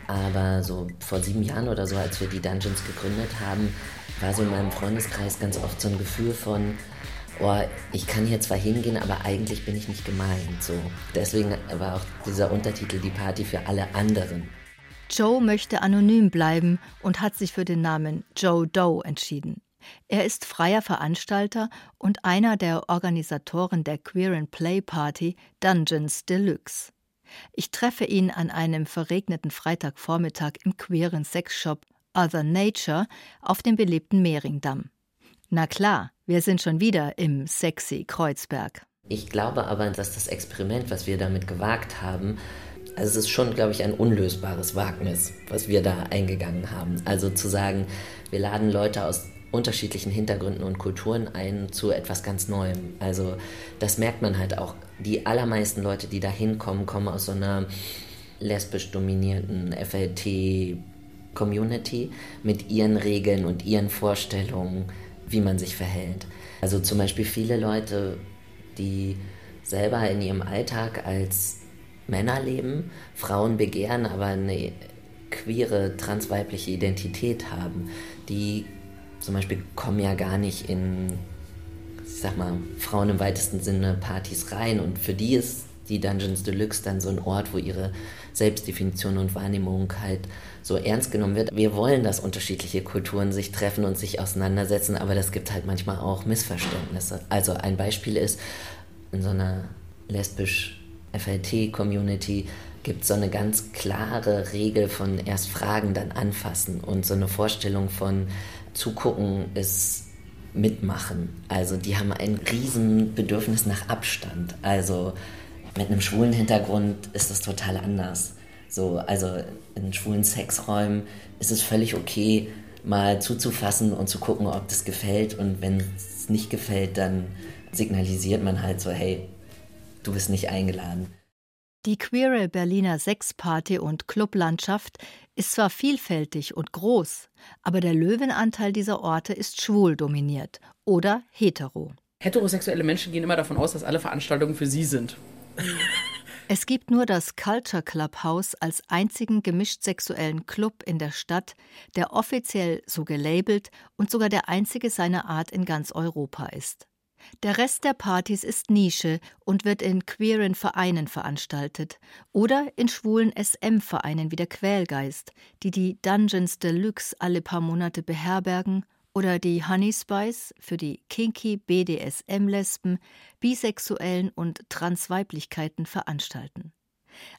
Aber so vor sieben Jahren oder so, als wir die Dungeons gegründet haben, war so in meinem Freundeskreis ganz oft so ein Gefühl von, oh, ich kann hier zwar hingehen, aber eigentlich bin ich nicht gemeint. So. Deswegen war auch dieser Untertitel die Party für alle anderen. Joe möchte anonym bleiben und hat sich für den Namen Joe Doe entschieden. Er ist freier Veranstalter und einer der Organisatoren der Queer and Play Party Dungeons Deluxe. Ich treffe ihn an einem verregneten Freitagvormittag im queeren Sexshop Other Nature auf dem belebten Mehringdamm. Na klar, wir sind schon wieder im sexy Kreuzberg. Ich glaube aber, dass das Experiment, was wir damit gewagt haben, also es ist schon, glaube ich, ein unlösbares Wagnis, was wir da eingegangen haben. Also zu sagen, wir laden Leute aus unterschiedlichen Hintergründen und Kulturen ein zu etwas ganz Neuem. Also das merkt man halt auch. Die allermeisten Leute, die da hinkommen, kommen aus so einer lesbisch dominierten FLT-Community mit ihren Regeln und ihren Vorstellungen wie man sich verhält. Also zum Beispiel viele Leute, die selber in ihrem Alltag als Männer leben, Frauen begehren, aber eine queere, transweibliche Identität haben, die zum Beispiel kommen ja gar nicht in, ich sag mal, Frauen im weitesten Sinne Partys rein und für die ist die Dungeons Deluxe dann so ein Ort, wo ihre Selbstdefinition und Wahrnehmung halt so ernst genommen wird. Wir wollen, dass unterschiedliche Kulturen sich treffen und sich auseinandersetzen, aber das gibt halt manchmal auch Missverständnisse. Also ein Beispiel ist, in so einer lesbisch FLT-Community gibt es so eine ganz klare Regel von erst fragen, dann anfassen und so eine Vorstellung von zugucken ist mitmachen. Also die haben ein riesen Bedürfnis nach Abstand. Also mit einem schwulen Hintergrund ist das total anders. So, also in schwulen Sexräumen ist es völlig okay, mal zuzufassen und zu gucken, ob das gefällt. Und wenn es nicht gefällt, dann signalisiert man halt so, hey, du bist nicht eingeladen. Die queere Berliner Sexparty- und Clublandschaft ist zwar vielfältig und groß, aber der Löwenanteil dieser Orte ist schwul dominiert oder hetero. Heterosexuelle Menschen gehen immer davon aus, dass alle Veranstaltungen für sie sind. Es gibt nur das Culture Club House als einzigen gemischt sexuellen Club in der Stadt, der offiziell so gelabelt und sogar der einzige seiner Art in ganz Europa ist. Der Rest der Partys ist Nische und wird in queeren Vereinen veranstaltet oder in schwulen SM-Vereinen wie der Quälgeist, die die Dungeons Deluxe alle paar Monate beherbergen oder die Honey Spice für die kinky BDSM-Lesben, Bisexuellen und Transweiblichkeiten veranstalten.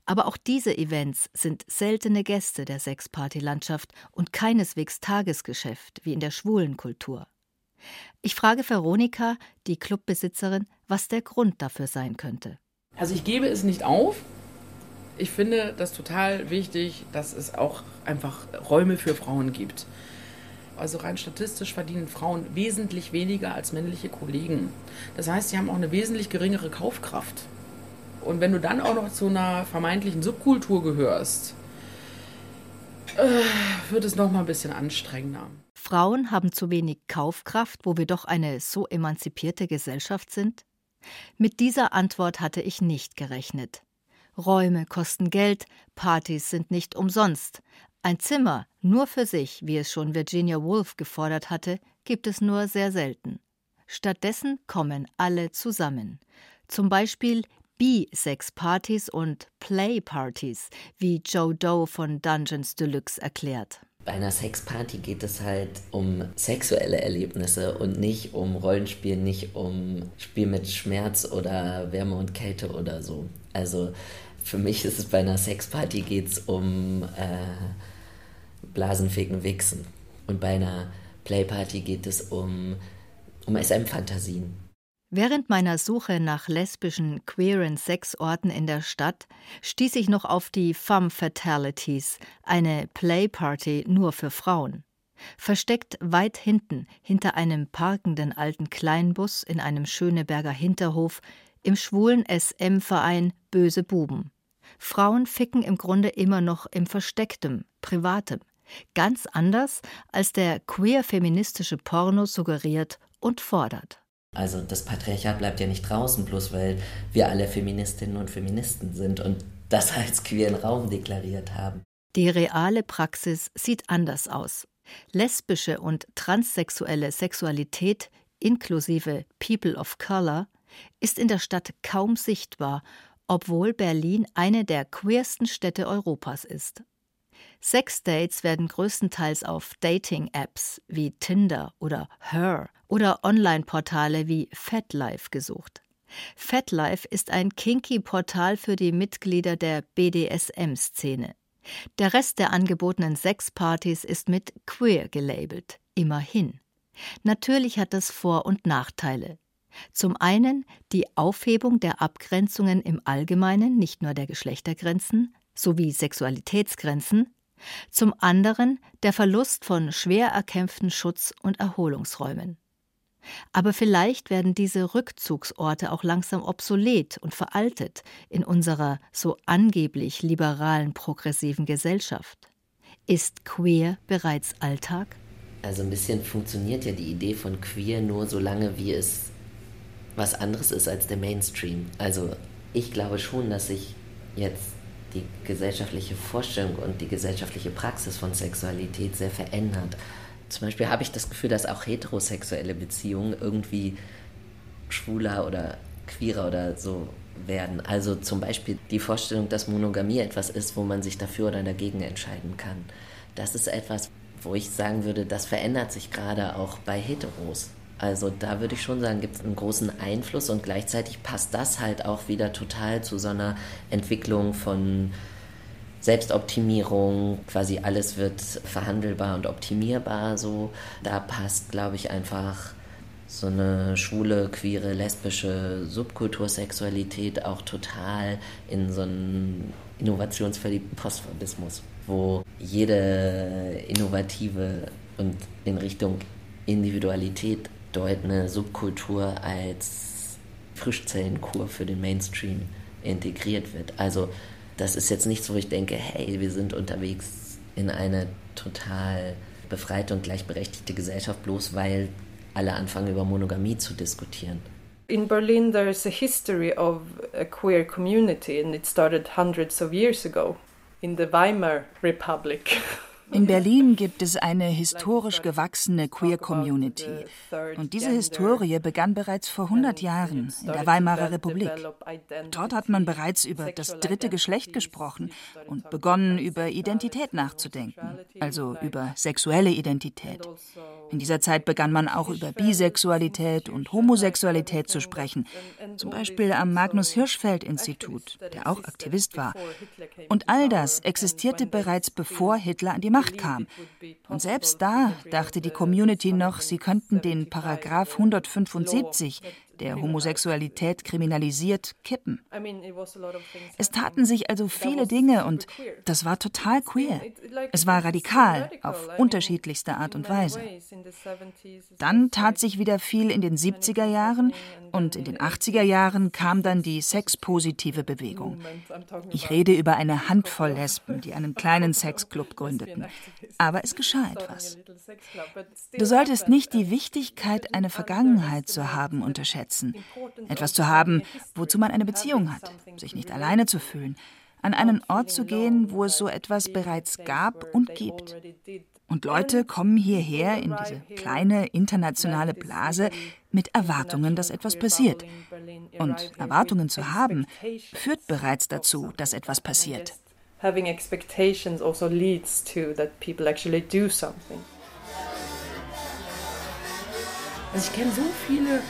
Aber auch diese Events sind seltene Gäste der Sexparty-Landschaft und keineswegs Tagesgeschäft wie in der schwulen Kultur. Ich frage Veronika, die Clubbesitzerin, was der Grund dafür sein könnte. Also ich gebe es nicht auf. Ich finde das total wichtig, dass es auch einfach Räume für Frauen gibt. Also rein statistisch verdienen Frauen wesentlich weniger als männliche Kollegen. Das heißt, sie haben auch eine wesentlich geringere Kaufkraft. Und wenn du dann auch noch zu einer vermeintlichen Subkultur gehörst, äh, wird es noch mal ein bisschen anstrengender. Frauen haben zu wenig Kaufkraft, wo wir doch eine so emanzipierte Gesellschaft sind? Mit dieser Antwort hatte ich nicht gerechnet. Räume kosten Geld, Partys sind nicht umsonst. Ein Zimmer nur für sich, wie es schon Virginia Woolf gefordert hatte, gibt es nur sehr selten. Stattdessen kommen alle zusammen. Zum Beispiel B-Sex-Partys und Play-Partys, wie Joe Doe von Dungeons Deluxe erklärt. Bei einer Sexparty geht es halt um sexuelle Erlebnisse und nicht um Rollenspiel, nicht um Spiel mit Schmerz oder Wärme und Kälte oder so. Also für mich ist es bei einer Sexparty geht es um äh, Blasenficken, Wichsen. Und bei einer Playparty geht es um, um SM-Fantasien. Während meiner Suche nach lesbischen, queeren Sexorten in der Stadt stieß ich noch auf die Femme Fatalities, eine Playparty nur für Frauen. Versteckt weit hinten, hinter einem parkenden alten Kleinbus in einem Schöneberger Hinterhof, im schwulen SM-Verein Böse Buben. Frauen ficken im Grunde immer noch im Verstecktem, Privatem. Ganz anders, als der queer-feministische Porno suggeriert und fordert. Also das Patriarchat bleibt ja nicht draußen, bloß weil wir alle Feministinnen und Feministen sind und das als queeren Raum deklariert haben. Die reale Praxis sieht anders aus. Lesbische und transsexuelle Sexualität inklusive People of Color ist in der Stadt kaum sichtbar, obwohl Berlin eine der queersten Städte Europas ist. Sexdates werden größtenteils auf Dating-Apps wie Tinder oder Her oder Online-Portale wie FatLife gesucht. FatLife ist ein Kinky-Portal für die Mitglieder der BDSM-Szene. Der Rest der angebotenen Sexpartys ist mit queer gelabelt, immerhin. Natürlich hat das Vor- und Nachteile. Zum einen die Aufhebung der Abgrenzungen im Allgemeinen, nicht nur der Geschlechtergrenzen, sowie Sexualitätsgrenzen, zum anderen der Verlust von schwer erkämpften Schutz- und Erholungsräumen. Aber vielleicht werden diese Rückzugsorte auch langsam obsolet und veraltet in unserer so angeblich liberalen progressiven Gesellschaft. Ist queer bereits Alltag? Also ein bisschen funktioniert ja die Idee von queer nur so lange, wie es was anderes ist als der Mainstream. Also ich glaube schon, dass sich jetzt die gesellschaftliche Vorstellung und die gesellschaftliche Praxis von Sexualität sehr verändert. Zum Beispiel habe ich das Gefühl, dass auch heterosexuelle Beziehungen irgendwie schwuler oder queerer oder so werden. Also zum Beispiel die Vorstellung, dass Monogamie etwas ist, wo man sich dafür oder dagegen entscheiden kann. Das ist etwas, wo ich sagen würde, das verändert sich gerade auch bei Heteros. Also da würde ich schon sagen, gibt es einen großen Einfluss und gleichzeitig passt das halt auch wieder total zu so einer Entwicklung von Selbstoptimierung, quasi alles wird verhandelbar und optimierbar so. Da passt, glaube ich, einfach so eine schwule, queere, lesbische Subkultursexualität auch total in so einen innovationsverliebten Postfordismus, wo jede innovative und in Richtung Individualität deutende Subkultur als Frischzellenkur für den Mainstream integriert wird. Also das ist jetzt nichts, wo ich denke, hey, wir sind unterwegs in eine total befreite und gleichberechtigte Gesellschaft, bloß weil alle anfangen über Monogamie zu diskutieren. In Berlin there is a history of a queer community and it started hundreds of years ago in the Weimar Republic. In Berlin gibt es eine historisch gewachsene Queer Community. Und diese Historie begann bereits vor 100 Jahren in der Weimarer Republik. Dort hat man bereits über das dritte Geschlecht gesprochen und begonnen, über Identität nachzudenken, also über sexuelle Identität. In dieser Zeit begann man auch über Bisexualität und Homosexualität zu sprechen, zum Beispiel am Magnus Hirschfeld Institut, der auch Aktivist war. Und all das existierte bereits bevor Hitler an die Macht Macht kam. Und selbst da dachte die Community noch, sie könnten den Paragraph 175 der Homosexualität kriminalisiert, kippen. Es taten sich also viele Dinge und das war total queer. Es war radikal auf unterschiedlichste Art und Weise. Dann tat sich wieder viel in den 70er Jahren und in den 80er Jahren kam dann die sexpositive Bewegung. Ich rede über eine Handvoll Lesben, die einen kleinen Sexclub gründeten. Aber es geschah etwas. Du solltest nicht die Wichtigkeit, eine Vergangenheit zu haben, unterschätzen schätzen, etwas zu haben, wozu man eine Beziehung hat, sich nicht alleine zu fühlen, an einen Ort zu gehen, wo es so etwas bereits gab und gibt. Und Leute kommen hierher in diese kleine internationale Blase mit Erwartungen, dass etwas passiert. Und Erwartungen zu haben, führt bereits dazu, dass etwas passiert. Having expectations also leads to that people actually do something. Also ich kenne so viele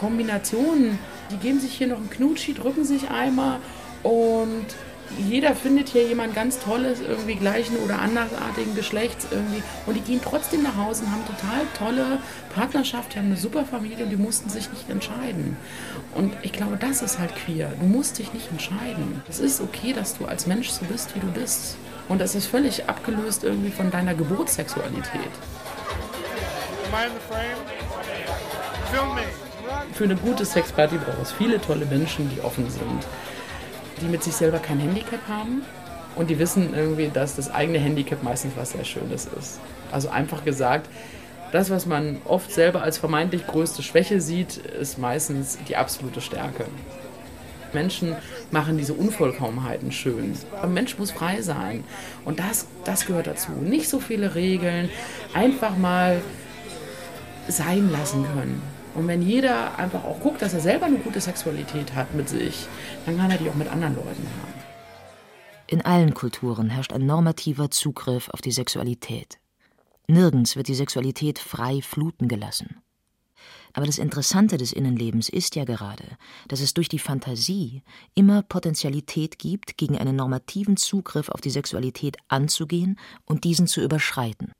Kombinationen, die geben sich hier noch einen Knutschi, drücken sich einmal und jeder findet hier jemand ganz Tolles, irgendwie gleichen oder andersartigen Geschlechts irgendwie. Und die gehen trotzdem nach Hause und haben total tolle Partnerschaft, die haben eine super Familie und die mussten sich nicht entscheiden. Und ich glaube, das ist halt queer. Du musst dich nicht entscheiden. Es ist okay, dass du als Mensch so bist, wie du bist. Und das ist völlig abgelöst irgendwie von deiner Geburtssexualität. Am I in the frame? Film me für eine gute Sexparty braucht es viele tolle Menschen, die offen sind, die mit sich selber kein Handicap haben und die wissen irgendwie, dass das eigene Handicap meistens was sehr Schönes ist. Also einfach gesagt, das, was man oft selber als vermeintlich größte Schwäche sieht, ist meistens die absolute Stärke. Menschen machen diese Unvollkommenheiten schön. Ein Mensch muss frei sein. Und das, das gehört dazu. Nicht so viele Regeln, einfach mal sein lassen können. Und wenn jeder einfach auch guckt, dass er selber eine gute Sexualität hat mit sich, dann kann er die auch mit anderen Leuten haben. In allen Kulturen herrscht ein normativer Zugriff auf die Sexualität. Nirgends wird die Sexualität frei fluten gelassen. Aber das Interessante des Innenlebens ist ja gerade, dass es durch die Fantasie immer Potentialität gibt, gegen einen normativen Zugriff auf die Sexualität anzugehen und diesen zu überschreiten.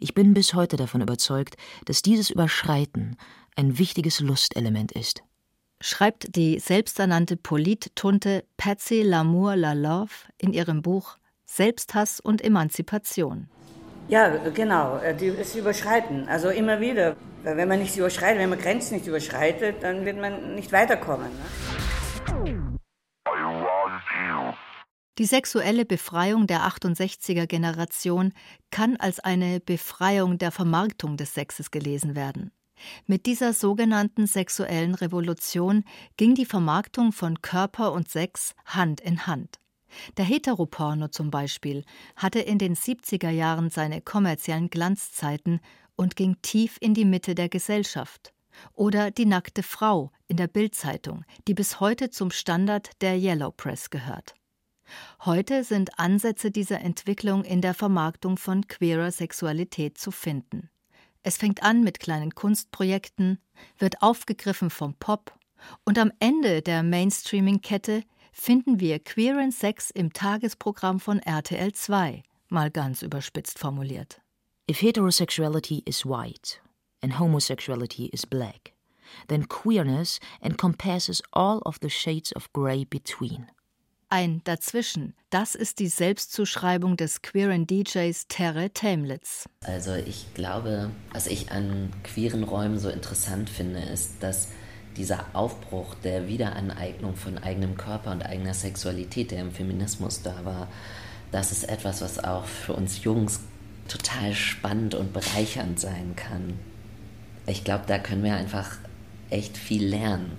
Ich bin bis heute davon überzeugt, dass dieses Überschreiten ein wichtiges Lustelement ist. Schreibt die selbsternannte Polit-Tunte Patsy Lamour Lalove in ihrem Buch Selbsthass und Emanzipation. Ja, genau, äh, das Überschreiten. Also immer wieder. Wenn man nicht überschreitet, wenn man Grenzen nicht überschreitet, dann wird man nicht weiterkommen. Ne? Die sexuelle Befreiung der 68er Generation kann als eine Befreiung der Vermarktung des Sexes gelesen werden. Mit dieser sogenannten sexuellen Revolution ging die Vermarktung von Körper und Sex Hand in Hand. Der Heteroporno zum Beispiel hatte in den 70er Jahren seine kommerziellen Glanzzeiten und ging tief in die Mitte der Gesellschaft, Oder die nackte Frau in der Bildzeitung, die bis heute zum Standard der Yellow Press gehört. Heute sind Ansätze dieser Entwicklung in der Vermarktung von queerer Sexualität zu finden. Es fängt an mit kleinen Kunstprojekten, wird aufgegriffen vom Pop und am Ende der Mainstreaming-Kette finden wir queeren Sex im Tagesprogramm von RTL 2, mal ganz überspitzt formuliert. If heterosexuality is white and homosexuality is black, then queerness encompasses all of the shades of grey between. Ein Dazwischen, das ist die Selbstzuschreibung des queeren DJs Terre Tamlitz. Also ich glaube, was ich an queeren Räumen so interessant finde, ist, dass dieser Aufbruch der Wiederaneignung von eigenem Körper und eigener Sexualität, der im Feminismus da war, das ist etwas, was auch für uns Jungs total spannend und bereichernd sein kann. Ich glaube, da können wir einfach echt viel lernen.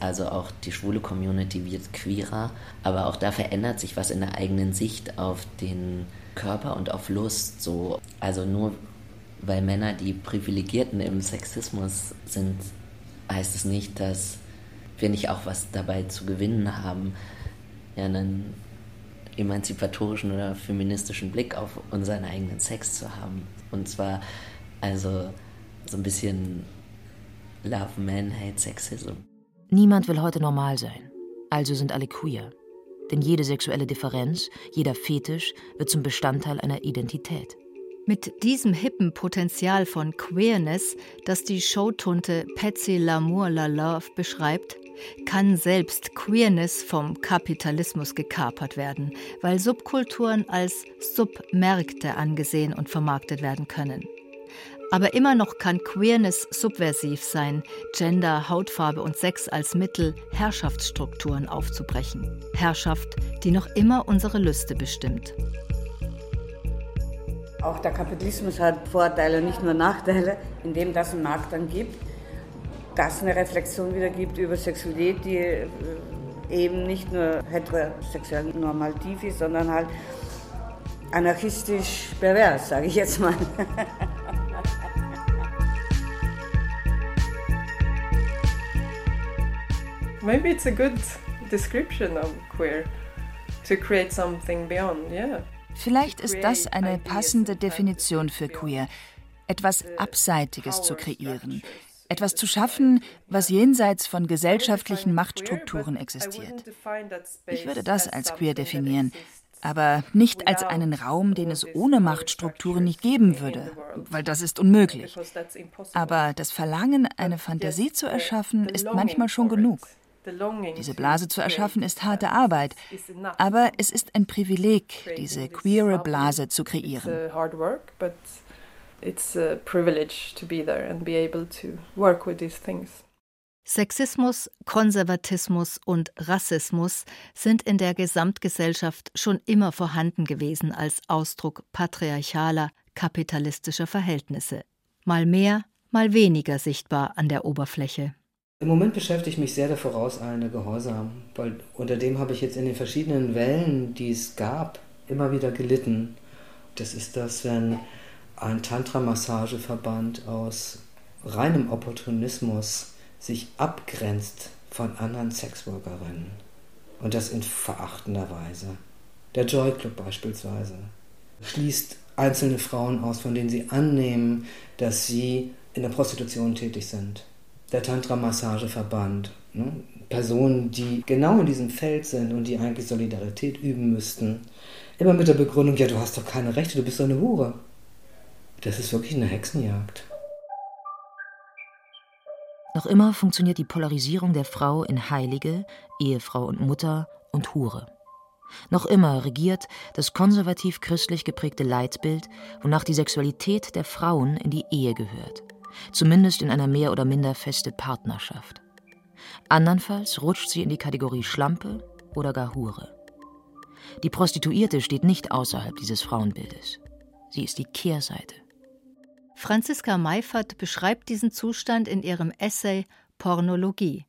Also auch die schwule Community wird queerer, aber auch da verändert sich was in der eigenen Sicht auf den Körper und auf Lust. So, also nur weil Männer die Privilegierten im Sexismus sind, heißt es nicht, dass wir nicht auch was dabei zu gewinnen haben, ja, einen emanzipatorischen oder feministischen Blick auf unseren eigenen Sex zu haben. Und zwar also so ein bisschen Love Man Hate Sexism. Niemand will heute normal sein. Also sind alle queer. Denn jede sexuelle Differenz, jeder Fetisch wird zum Bestandteil einer Identität. Mit diesem hippen Potenzial von Queerness, das die Showtunte Patsy L'Amour La Love beschreibt, kann selbst Queerness vom Kapitalismus gekapert werden, weil Subkulturen als Submärkte angesehen und vermarktet werden können. Aber immer noch kann Queerness subversiv sein, Gender, Hautfarbe und Sex als Mittel, Herrschaftsstrukturen aufzubrechen. Herrschaft, die noch immer unsere Lüste bestimmt. Auch der Kapitalismus hat Vorteile, nicht nur Nachteile, indem das einen Markt dann gibt, das eine Reflexion wieder gibt über Sexualität, die äh, eben nicht nur heterosexuell normativ ist, sondern halt anarchistisch pervers, sage ich jetzt mal. Maybe it's a good description of queer to create something beyond, yeah. Vielleicht ist das eine passende Definition für queer, etwas Abseitiges zu kreieren, etwas zu schaffen, was jenseits von gesellschaftlichen Machtstrukturen existiert. Ich würde das als queer definieren, aber nicht als einen Raum, den es ohne Machtstrukturen nicht geben würde, weil das ist unmöglich. Aber das Verlangen, eine Fantasie zu erschaffen, ist manchmal schon genug. Diese Blase zu erschaffen ist harte Arbeit, aber es ist ein Privileg, diese queere Blase zu kreieren. Sexismus, Konservatismus und Rassismus sind in der Gesamtgesellschaft schon immer vorhanden gewesen als Ausdruck patriarchaler, kapitalistischer Verhältnisse. Mal mehr, mal weniger sichtbar an der Oberfläche. Im Moment beschäftige ich mich sehr der vorauseilende Gehorsam, weil unter dem habe ich jetzt in den verschiedenen Wellen, die es gab, immer wieder gelitten. Das ist das, wenn ein Tantra-Massageverband aus reinem Opportunismus sich abgrenzt von anderen Sexworkerinnen. Und das in verachtender Weise. Der Joy Club beispielsweise schließt einzelne Frauen aus, von denen sie annehmen, dass sie in der Prostitution tätig sind der Tantra-Massageverband. Ne? Personen, die genau in diesem Feld sind und die eigentlich Solidarität üben müssten. Immer mit der Begründung, ja, du hast doch keine Rechte, du bist doch eine Hure. Das ist wirklich eine Hexenjagd. Noch immer funktioniert die Polarisierung der Frau in Heilige, Ehefrau und Mutter und Hure. Noch immer regiert das konservativ-christlich geprägte Leitbild, wonach die Sexualität der Frauen in die Ehe gehört zumindest in einer mehr oder minder feste Partnerschaft. Andernfalls rutscht sie in die Kategorie Schlampe oder gar Hure. Die Prostituierte steht nicht außerhalb dieses Frauenbildes. Sie ist die Kehrseite. Franziska Meifert beschreibt diesen Zustand in ihrem Essay Pornologie.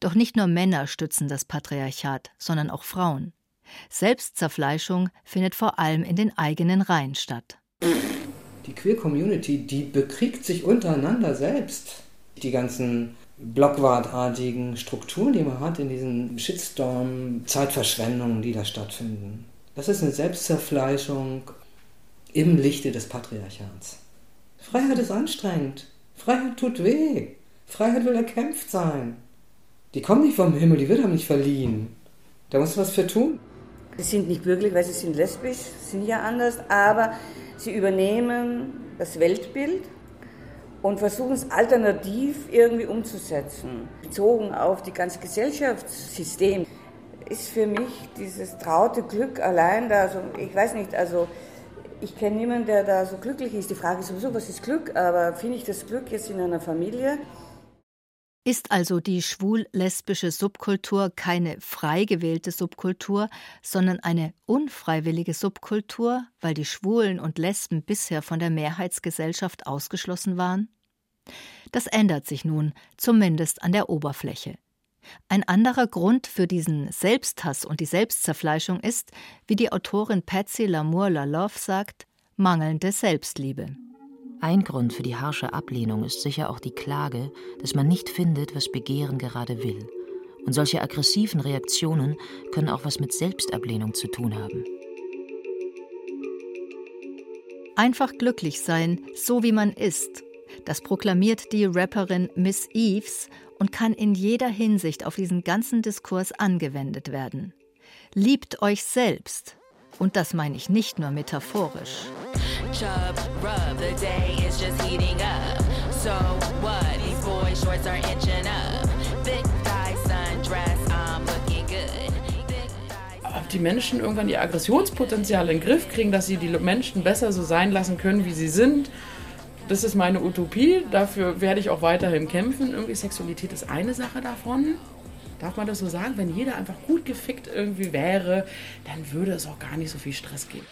Doch nicht nur Männer stützen das Patriarchat, sondern auch Frauen. Selbstzerfleischung findet vor allem in den eigenen Reihen statt die Queer Community, die bekriegt sich untereinander selbst. Die ganzen blockwartartigen Strukturen, die man hat in diesen Shitstorm-Zeitverschwendungen, die da stattfinden. Das ist eine Selbstzerfleischung im Lichte des Patriarchats. Freiheit ist anstrengend. Freiheit tut weh. Freiheit will erkämpft sein. Die kommt nicht vom Himmel, die wird einem nicht verliehen. Da muss was für tun. Sie sind nicht bürgerlich, weil sie sind lesbisch, sind ja anders, aber sie übernehmen das Weltbild und versuchen es alternativ irgendwie umzusetzen. Bezogen auf die ganze Gesellschaftssystem ist für mich dieses traute Glück allein da, also ich weiß nicht, also ich kenne niemanden, der da so glücklich ist. Die Frage ist sowieso, was ist Glück? Aber finde ich das Glück jetzt in einer Familie? Ist also die schwul-lesbische Subkultur keine frei gewählte Subkultur, sondern eine unfreiwillige Subkultur, weil die Schwulen und Lesben bisher von der Mehrheitsgesellschaft ausgeschlossen waren? Das ändert sich nun, zumindest an der Oberfläche. Ein anderer Grund für diesen Selbsthass und die Selbstzerfleischung ist, wie die Autorin Patsy Lamour-Laloff sagt, mangelnde Selbstliebe. Ein Grund für die harsche Ablehnung ist sicher auch die Klage, dass man nicht findet, was Begehren gerade will. Und solche aggressiven Reaktionen können auch was mit Selbstablehnung zu tun haben. Einfach glücklich sein, so wie man ist, das proklamiert die Rapperin Miss Eves und kann in jeder Hinsicht auf diesen ganzen Diskurs angewendet werden. Liebt euch selbst. Und das meine ich nicht nur metaphorisch. Chub, rub, the day is just heating up. So what? These boy shorts are inching up. Thick thigh sundress, I'm looking good. Ob die Menschen irgendwann ihr Aggressionspotenzial in den Griff kriegen, dass sie die Menschen besser so sein lassen können, wie sie sind, das ist meine Utopie. Dafür werde ich auch weiterhin kämpfen. Irgendwie Sexualität ist eine Sache davon. Darf man das so sagen? Wenn jeder einfach gut gefickt irgendwie wäre, dann würde es auch gar nicht so viel Stress geben.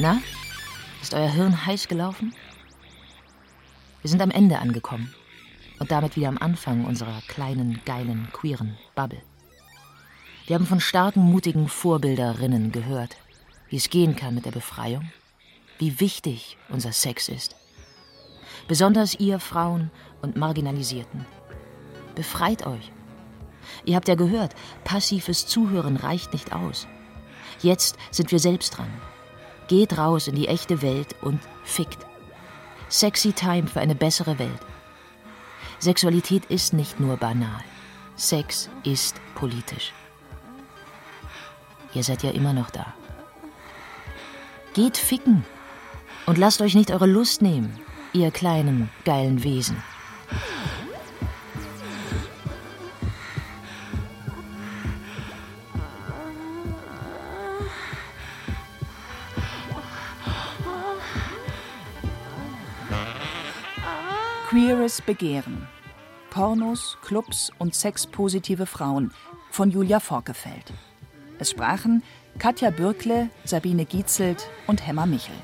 Na, ist euer Hirn heiß gelaufen? Wir sind am Ende angekommen und damit wieder am Anfang unserer kleinen, geilen, queeren Bubble. Wir haben von starken, mutigen Vorbilderinnen gehört, wie es gehen kann mit der Befreiung, wie wichtig unser Sex ist. Besonders ihr Frauen und Marginalisierten. Befreit euch. Ihr habt ja gehört, passives Zuhören reicht nicht aus. Jetzt sind wir selbst dran. Geht raus in die echte Welt und fickt. Sexy Time für eine bessere Welt. Sexualität ist nicht nur banal. Sex ist politisch. Ihr seid ja immer noch da. Geht ficken und lasst euch nicht eure Lust nehmen, ihr kleinen, geilen Wesen. Queeres Begehren. Pornos, Clubs und sexpositive Frauen von Julia Forkefeld. Es sprachen Katja Bürkle, Sabine Gietzelt und Hemmer Michel.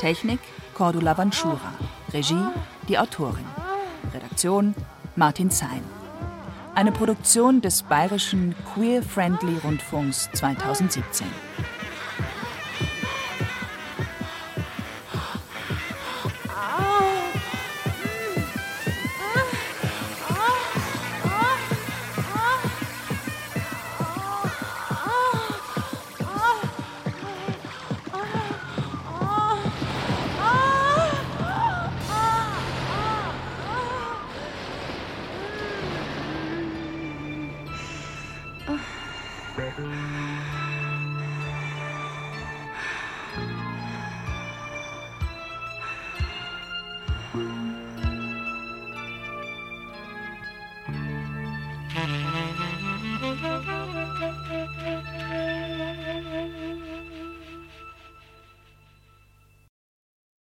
Technik Cordula Vanschura. Regie die Autorin. Redaktion Martin Zein. Eine Produktion des Bayerischen Queer Friendly Rundfunks 2017.